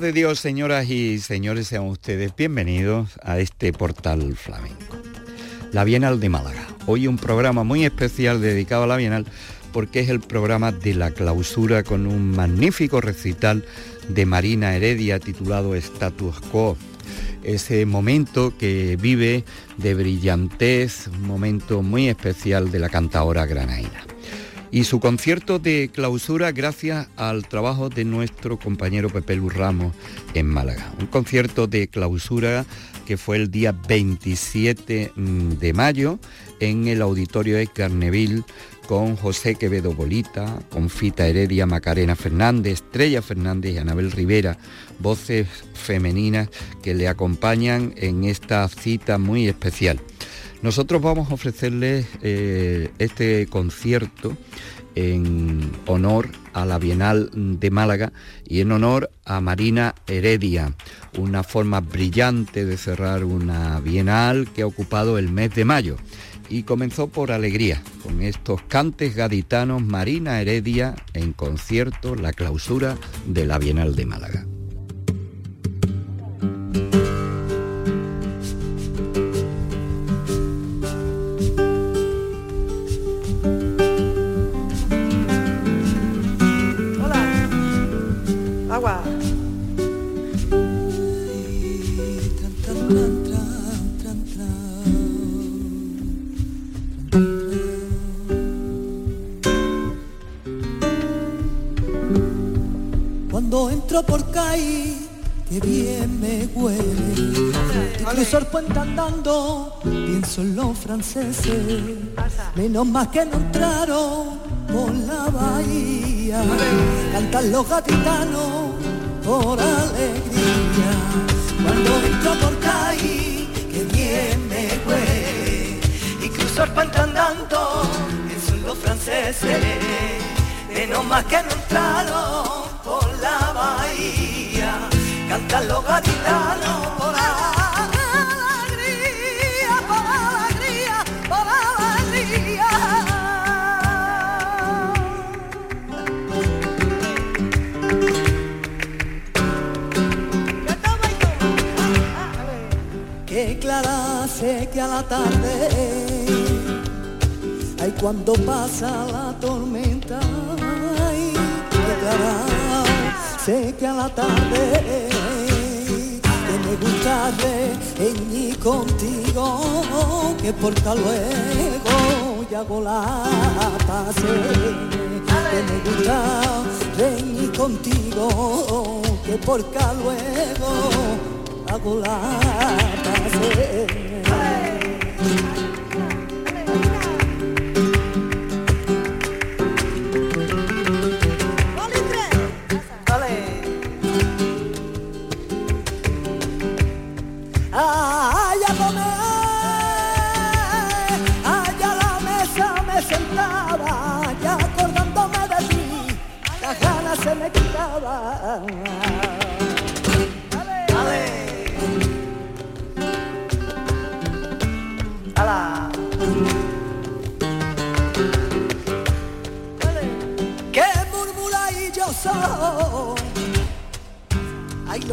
de Dios, señoras y señores, sean ustedes bienvenidos a este portal flamenco. La Bienal de Málaga. Hoy un programa muy especial dedicado a la Bienal porque es el programa de la clausura con un magnífico recital de Marina Heredia titulado Status Quo. Ese momento que vive de brillantez, un momento muy especial de la cantadora granaína y su concierto de clausura gracias al trabajo de nuestro compañero Pepe Luz Ramos en Málaga. Un concierto de clausura que fue el día 27 mm, de mayo en el auditorio de Carneville con José Quevedo Bolita, con Fita Heredia, Macarena Fernández, Estrella Fernández y Anabel Rivera, voces femeninas que le acompañan en esta cita muy especial. Nosotros vamos a ofrecerles eh, este concierto en honor a la Bienal de Málaga y en honor a Marina Heredia, una forma brillante de cerrar una Bienal que ha ocupado el mes de mayo. Y comenzó por alegría, con estos cantes gaditanos Marina Heredia en concierto, la clausura de la Bienal de Málaga. Franceses, menos más que no entraron por la bahía, cantan los gatitanos por alegría, cuando entro por caí, que bien me fue, y cruzo el puente andando, pienso en los franceses, menos más que no entraron por la bahía, cantan los gaditanos sé que a la tarde, ay cuando pasa la tormenta, ay qué clara, sé que a la tarde, que me gusta reñir contigo, que porta luego y hago la pase, que me gusta reñir contigo, que porca luego hago la pase. Thank you.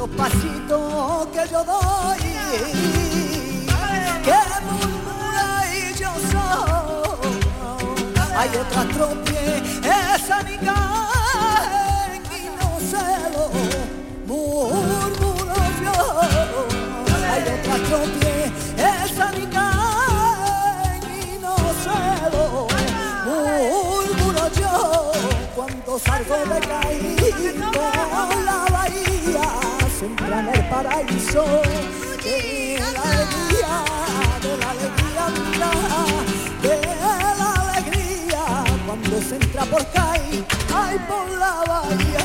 los pasitos que yo doy, que murmura y yo soy. Hay otra tropie, esa mi cae, y no se lo murmuro yo. Hay otra tropie, esa mi cae, y no se lo murmuro yo. Cuando salgo de caído, la contemplan el paraíso de la alegría, de la alegría mira, de la alegría cuando se entra por calle, ay por la bahía.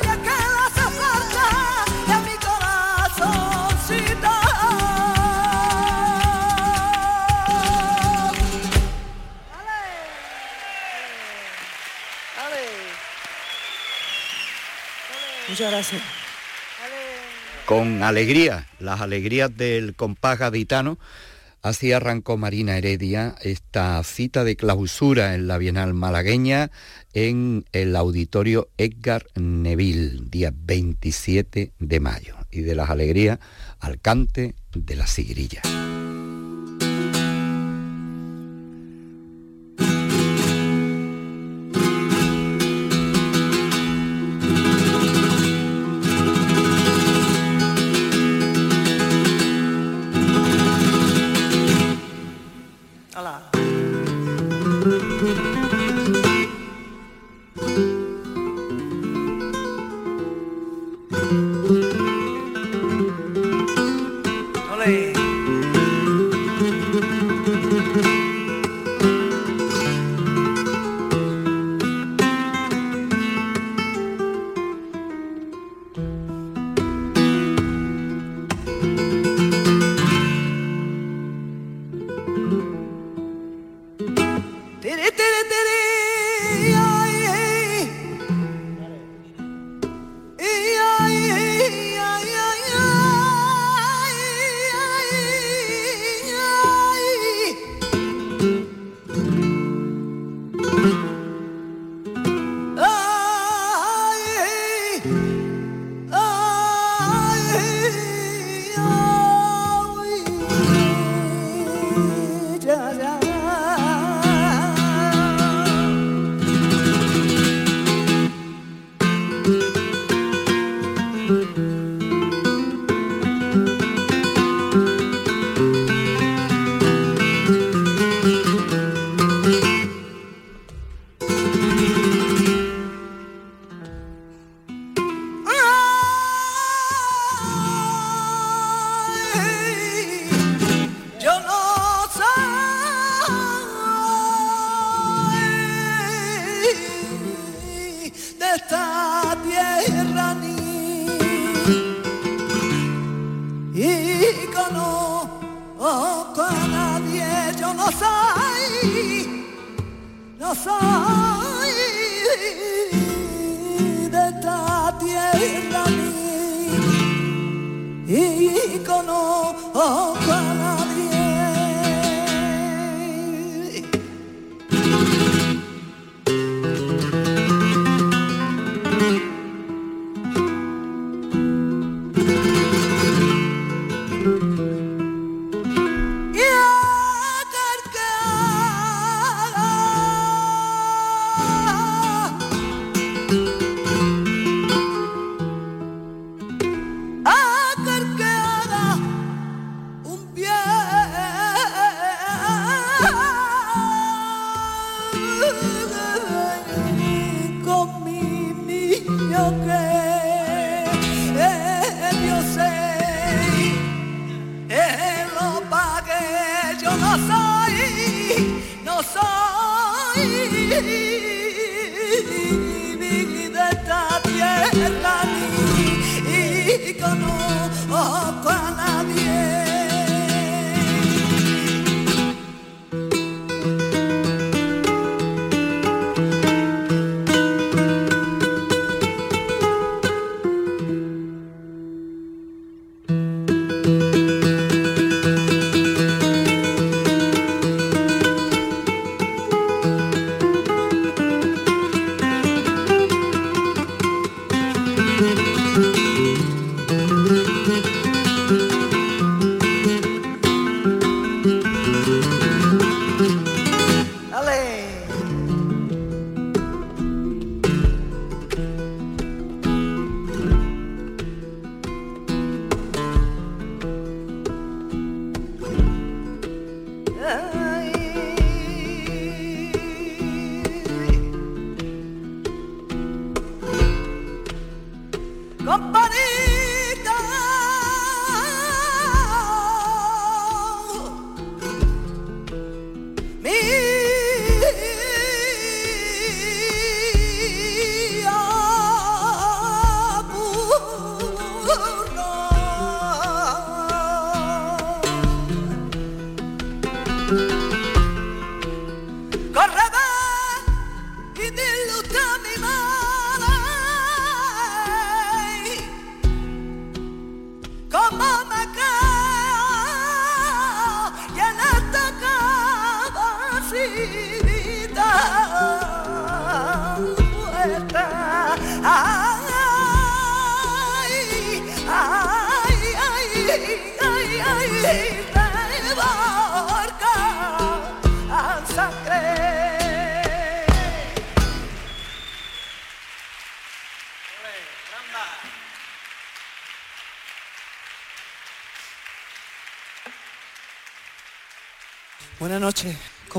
Con alegría, las alegrías del compás gaditano Así arrancó Marina Heredia esta cita de clausura en la Bienal malagueña en el auditorio Edgar Neville, día 27 de mayo. Y de las alegrías al cante de la sigrilla.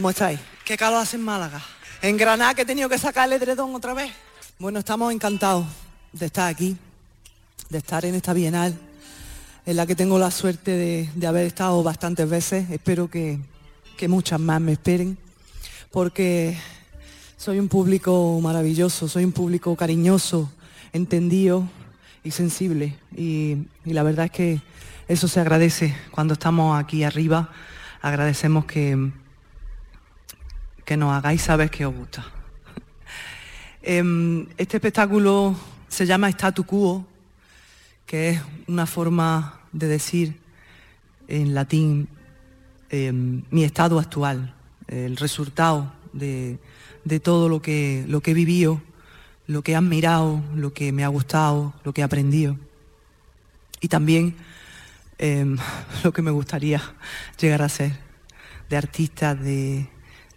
¿Cómo estáis? ¿Qué calor hace en Málaga? En Granada que he tenido que sacar el edredón otra vez. Bueno, estamos encantados de estar aquí, de estar en esta bienal, en la que tengo la suerte de, haber estado bastantes veces. Espero que, que muchas más me esperen, porque soy un público maravilloso, soy un público cariñoso, entendido y sensible. Y, y, la verdad es que eso se agradece cuando estamos aquí arriba. Agradecemos que, que nos hagáis saber que os gusta. Em, este espectáculo se llama Statu Quo, que es una forma de decir en latín em, mi estado actual, el resultado de, todo lo que, lo que he vivido, lo que he admirado, lo que me ha gustado, lo que he aprendido. Y también em, lo que me gustaría llegar a ser, de artistas, de,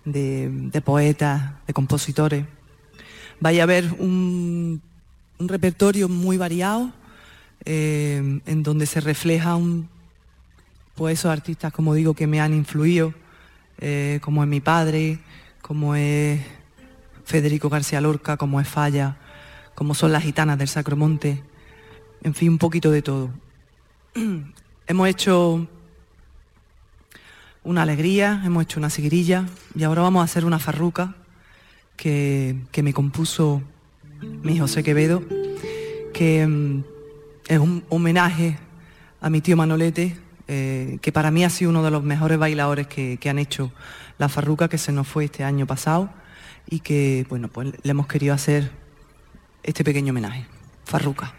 de, poetas, de compositores. Vaya a haber un, repertorio muy variado eh, en donde se refleja un, pues esos artistas, como digo, que me han influido, eh, como es mi padre, como es Federico García Lorca, como es Falla, como son las gitanas del Sacromonte, en fin, un poquito de todo. Hemos hecho una alegría, hemos hecho una seguirilla y ahora vamos a hacer una farruca que, me compuso mi José Quevedo, que mm, es un homenaje a mi tío Manolete, eh, que para mí ha sido uno de los mejores bailadores que, que, han hecho la farruca que se nos fue este año pasado y que, bueno, pues le hemos querido hacer este pequeño homenaje. Farruca.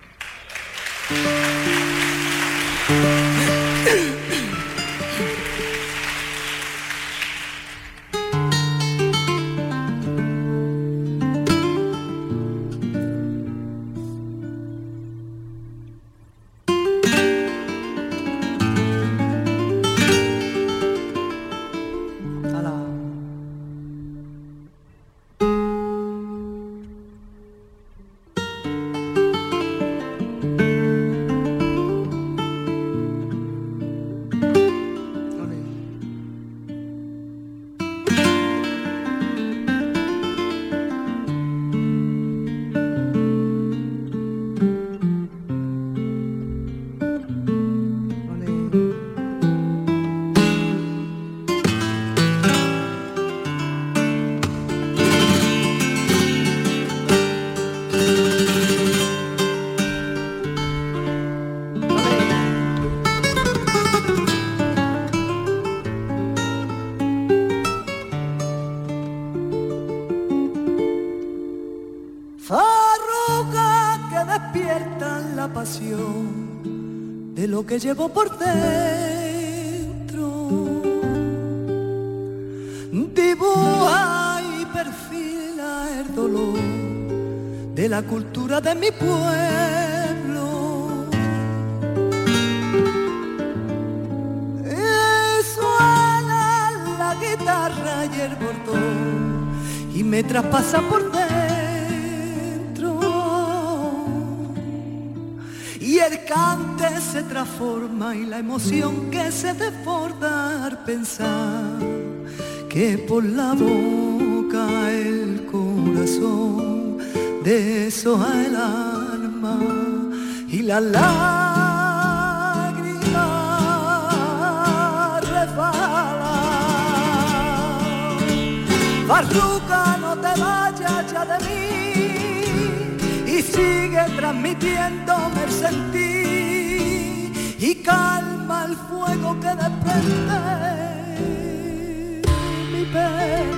De mi pueblo. Y suena la guitarra y el bordón y me traspasa por dentro se transforma y la emoción que se desborda al pensar que por la boca el corazón desoja el alma y la lágrima resbala. Barruca, no te vayas ya de mí y sigue transmitiéndome el sentir y calma el fuego que desprende mi pena.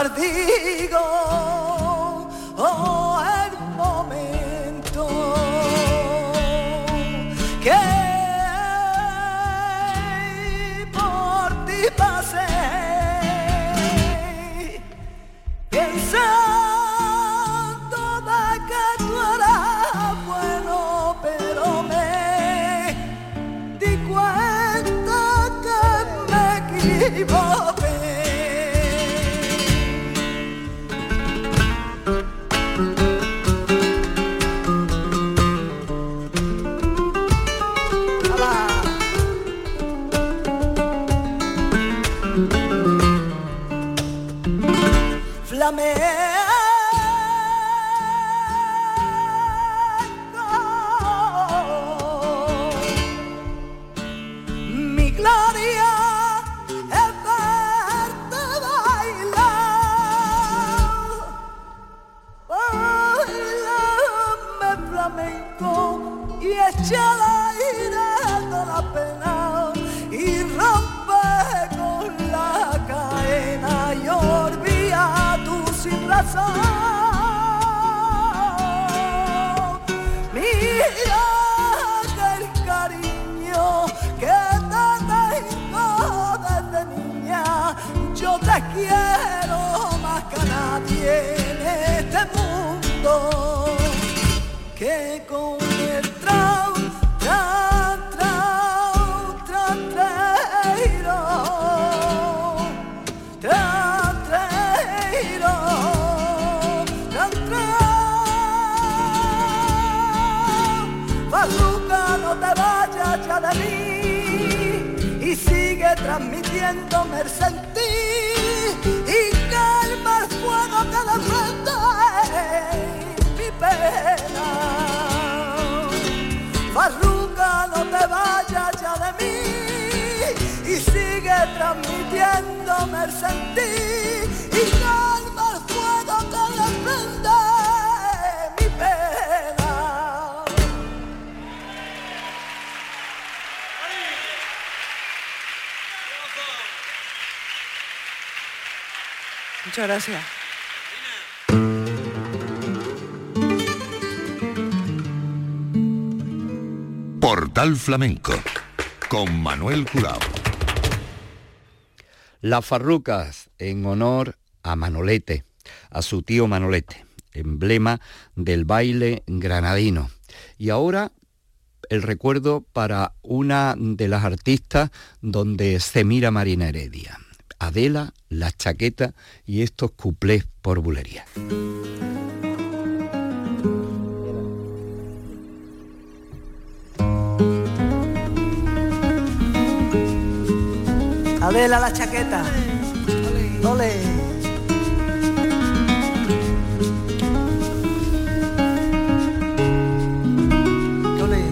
jardín. Sentir y calma el fuego que defiende mi pena. Farruca, no te vayas ya de mí y sigue transmitiéndome el sentir y Muchas gracias. Portal Flamenco con Manuel Curao. Las farrucas en honor a Manolete, a su tío Manolete, emblema del baile granadino. Y ahora el recuerdo para una de las artistas donde se mira Marina Heredia. Adela, la chaqueta y estos cuplés por bulería. Adela la chaqueta. Ole. Ole.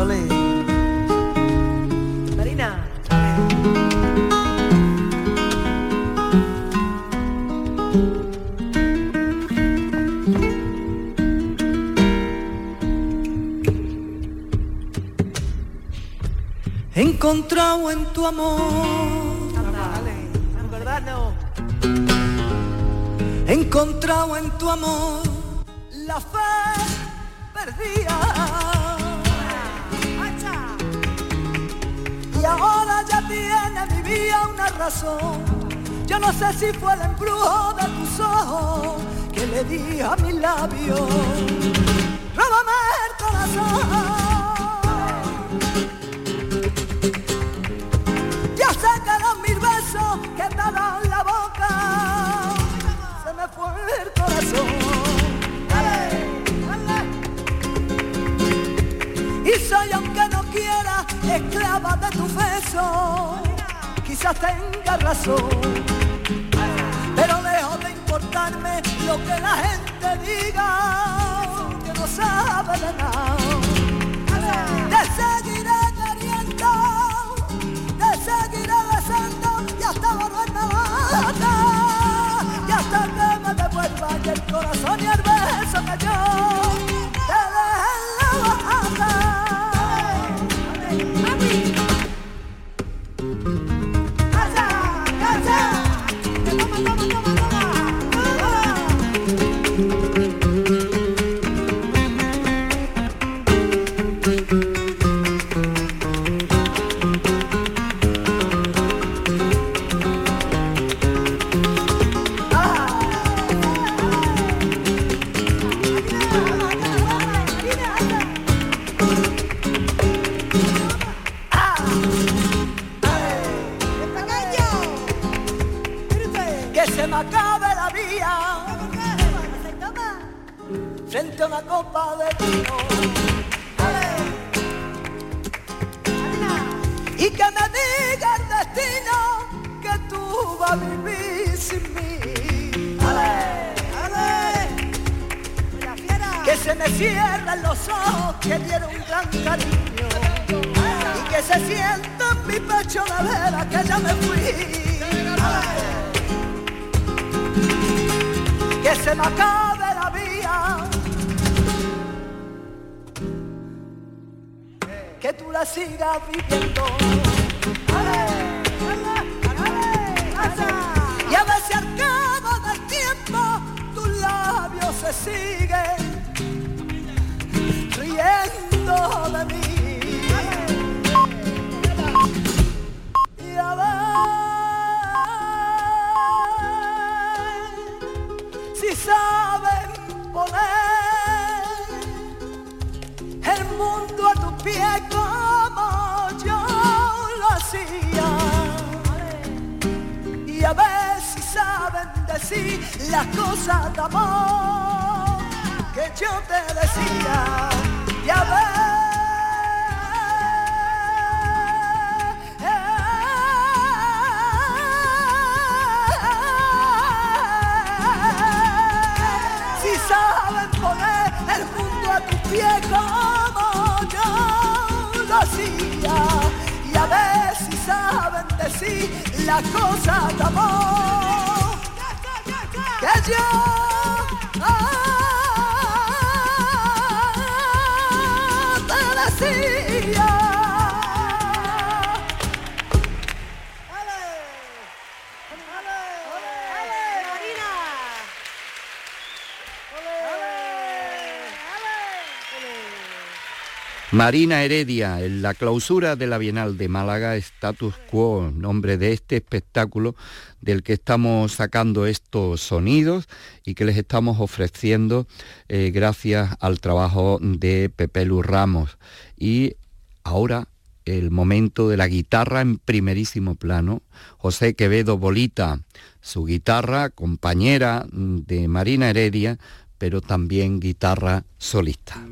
Ole. Marina. En tu amor. En verdad no. encontrado en tu amor la fe perdida. Y ahora ya tiene mi vida una razón. Yo no sé si fue el embrujo de tus ojos que le di a mis labios. Róbame el corazón. Soy aunque no quiera esclava de tu beso. Quizás tenga razón, pero lejos de importarme lo que la gente diga, que no sabe de nada. Te seguiré queriendo, te seguiré besando y hasta volverme loca. Y hasta que me devuelva y el corazón y el beso que yo las decir las Marina Heredia, en la clausura de la Bienal de Málaga, Status Quo, nombre de este espectáculo del que estamos sacando estos sonidos y que les estamos ofreciendo eh, gracias al trabajo de Pepe Lu Ramos. Y ahora el momento de la guitarra en primerísimo plano. José Quevedo Bolita, su guitarra, compañera de Marina Heredia, pero también guitarra solista.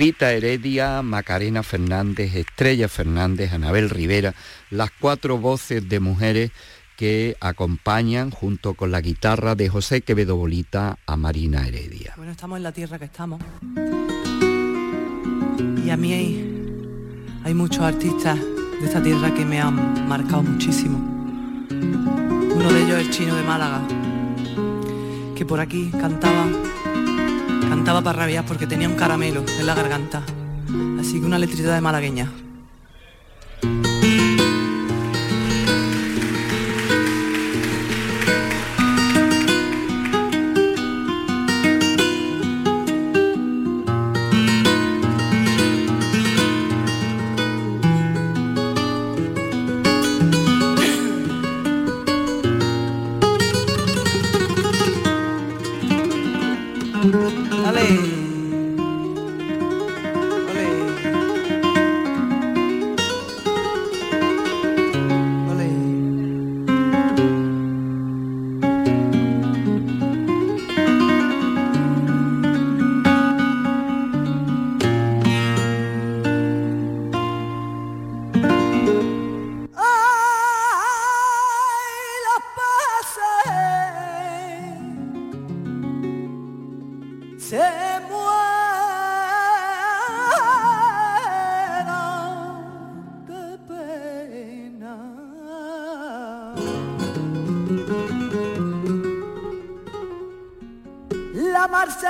Fita Heredia, Macarena Fernández, Estrella Fernández, Anabel Rivera, las cuatro voces de mujeres que acompañan junto con la guitarra de José Quevedo Bolita a Marina Heredia. Bueno, estamos en la tierra que estamos. Y a mí hay, hay muchos artistas de esta tierra que me han marcado muchísimo. Uno de ellos es el chino de Málaga, que por aquí cantaba Cantaba para rabiar porque tenía un caramelo en la garganta. Así que una letrita de malagueña.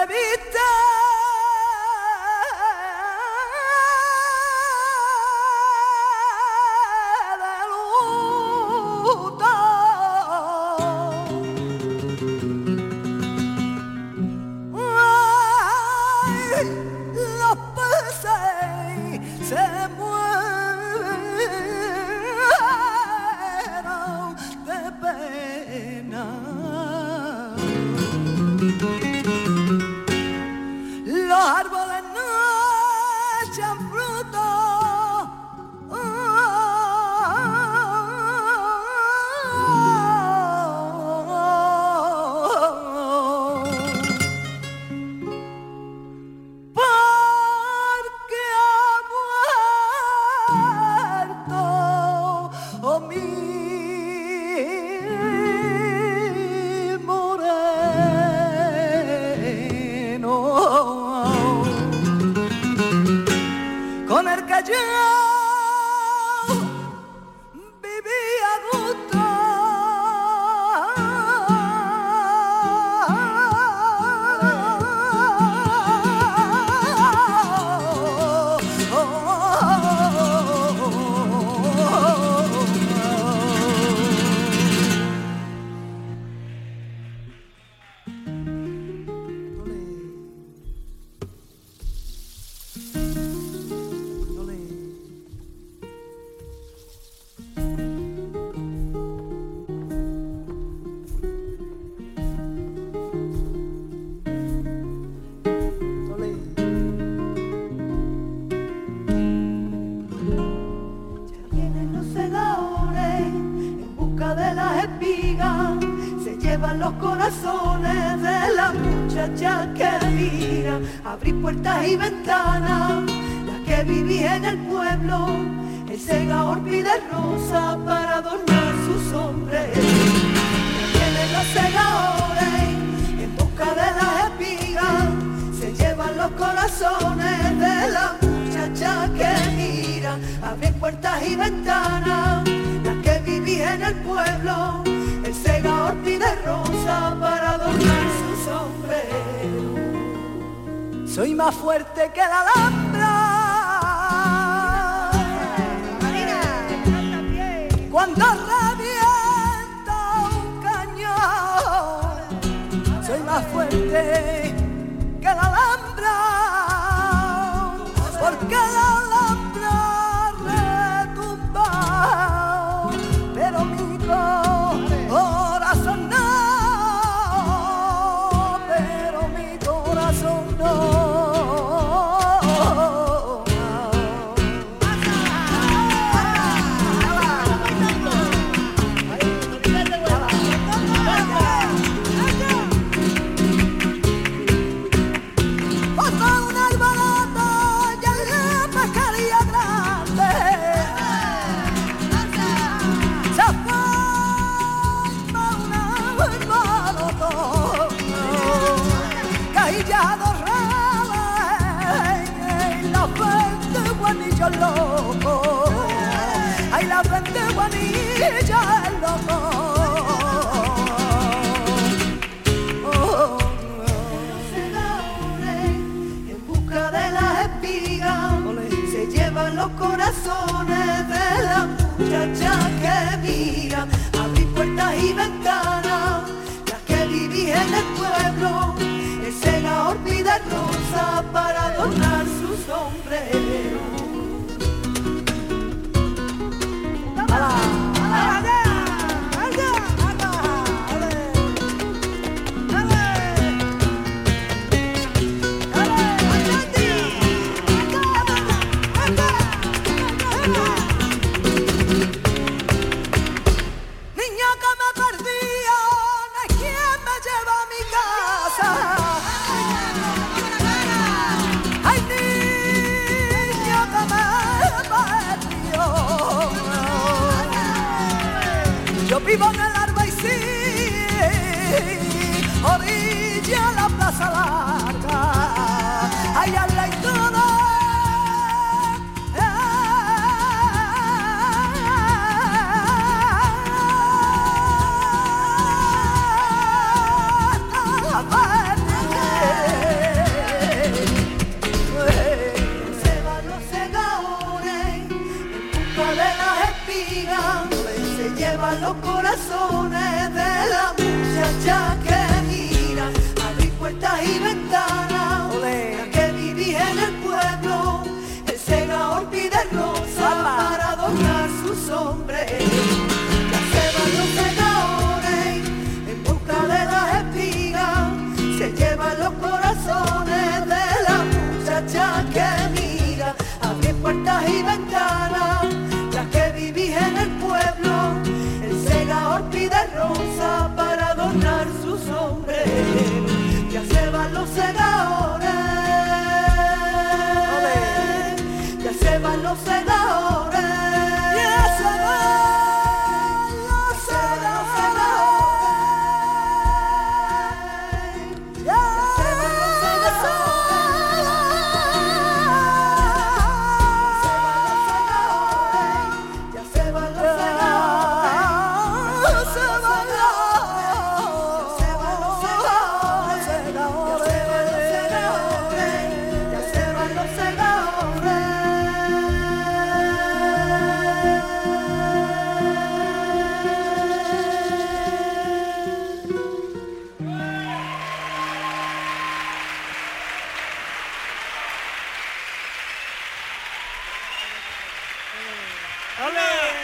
السبيل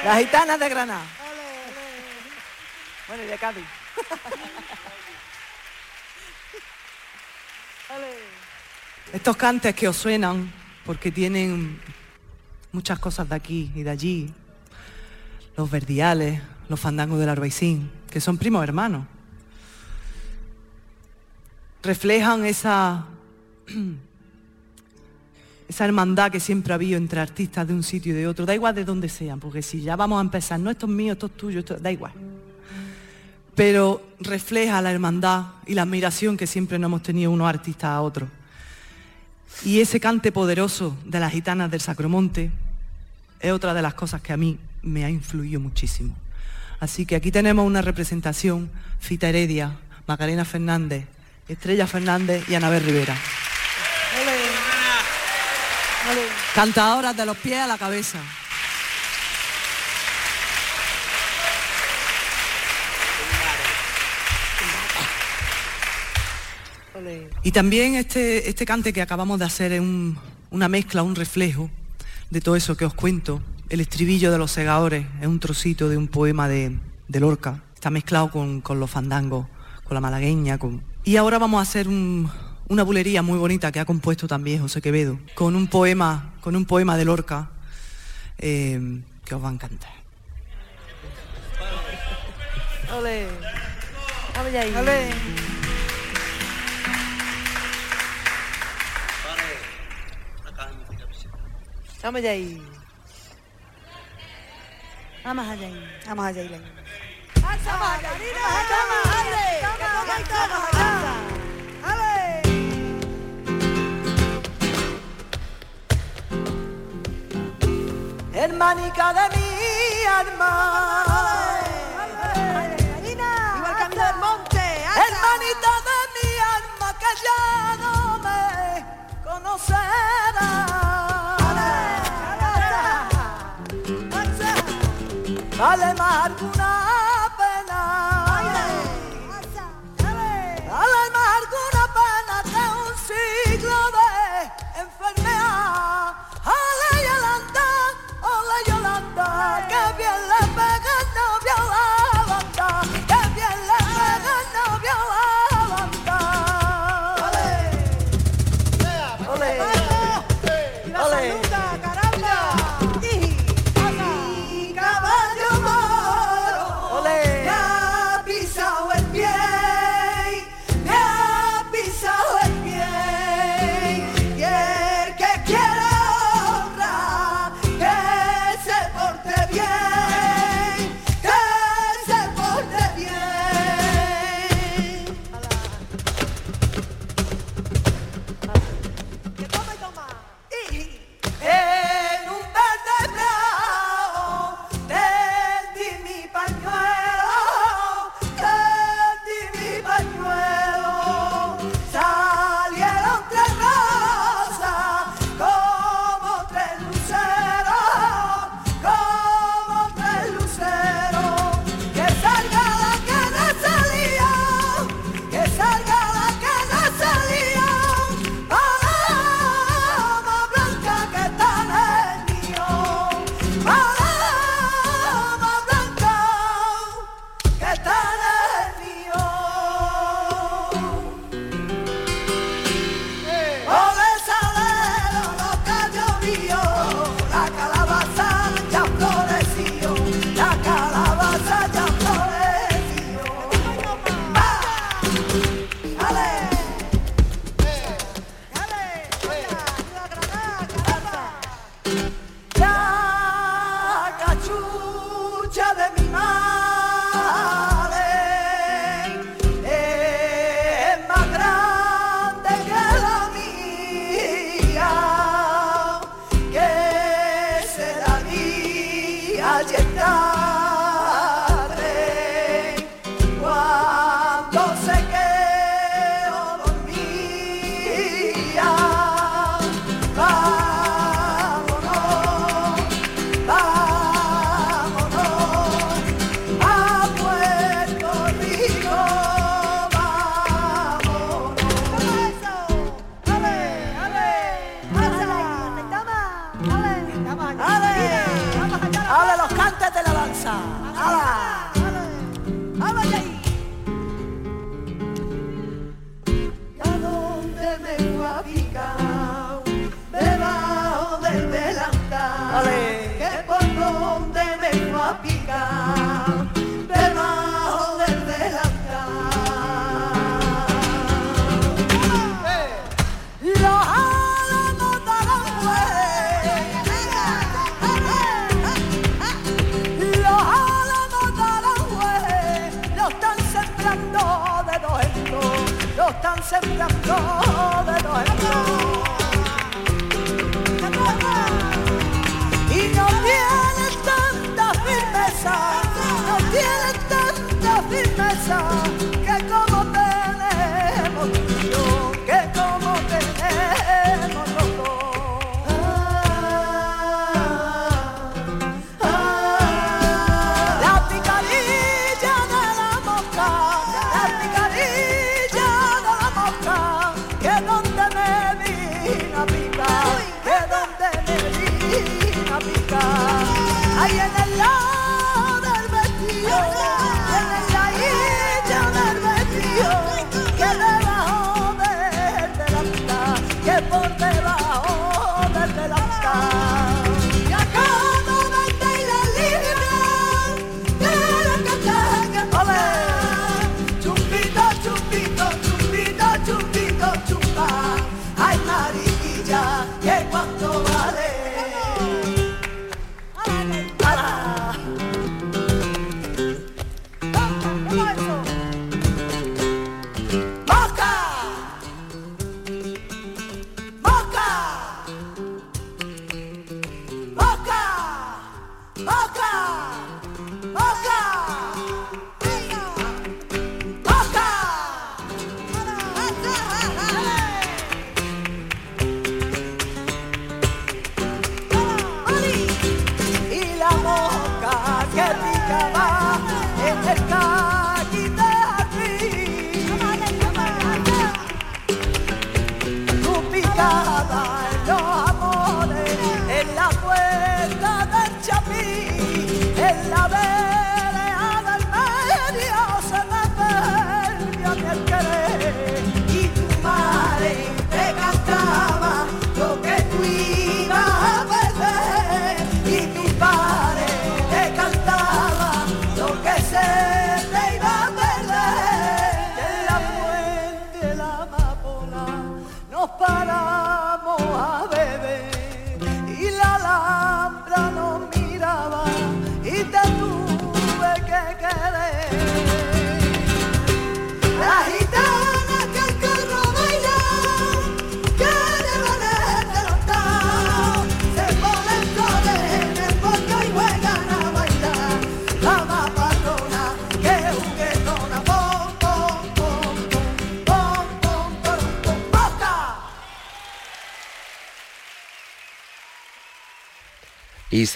Las gitanas de Granada. Bueno, y de Cádiz. Estos cantes que os suenan, porque tienen muchas cosas de aquí y de allí, los verdiales, los fandangos del Arbaicín, que son primos hermanos, reflejan esa esa hermandad que siempre ha habido entre artistas de un sitio y de otro, da igual de dónde sean, porque si ya vamos a empezar, no esto es mío, esto es tuyo, da igual. Pero refleja la hermandad y la admiración que siempre nos hemos tenido unos artistas a otros. Y ese cante poderoso de las gitanas del Sacromonte es otra de las cosas que a mí me ha influido muchísimo. Así que aquí tenemos una representación, Fita Heredia, Macarena Fernández, Estrella Fernández y Anabel Rivera. Cantadoras de los pies a la cabeza. Y también este, este cante que acabamos de hacer es una mezcla, un reflejo de todo eso que os cuento. El estribillo de los segadores es un trocito de un poema de, Lorca. Está mezclado con, con, los fandangos, con la malagueña. Con... Y ahora vamos a hacer un, una bulería muy bonita que ha compuesto también José Quevedo, con un poema, con un poema de Lorca eh, que os va a encantar. Ole. ahí. Ole. Vamos ahí. Vamos allá. Vamos allá. Vamos allá. Hermanica de mi alma. Igual camino del monte. Hermanita de mi alma que ya no me conocerá. vale más alguna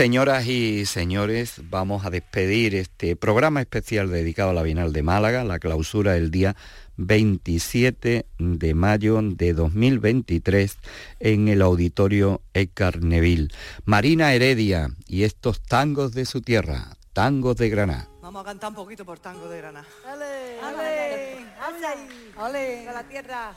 Señoras y señores, vamos a despedir este programa especial dedicado a la Bienal de Málaga, la clausura el día 27 de mayo de 2023 en el auditorio Ecarneville. Marina Heredia y estos tangos de su tierra, tangos de Granada. Vamos a cantar un poquito por tango de Granada. ¡Ale! ¡Ale! ¡Ale! ¡Ale! La tierra!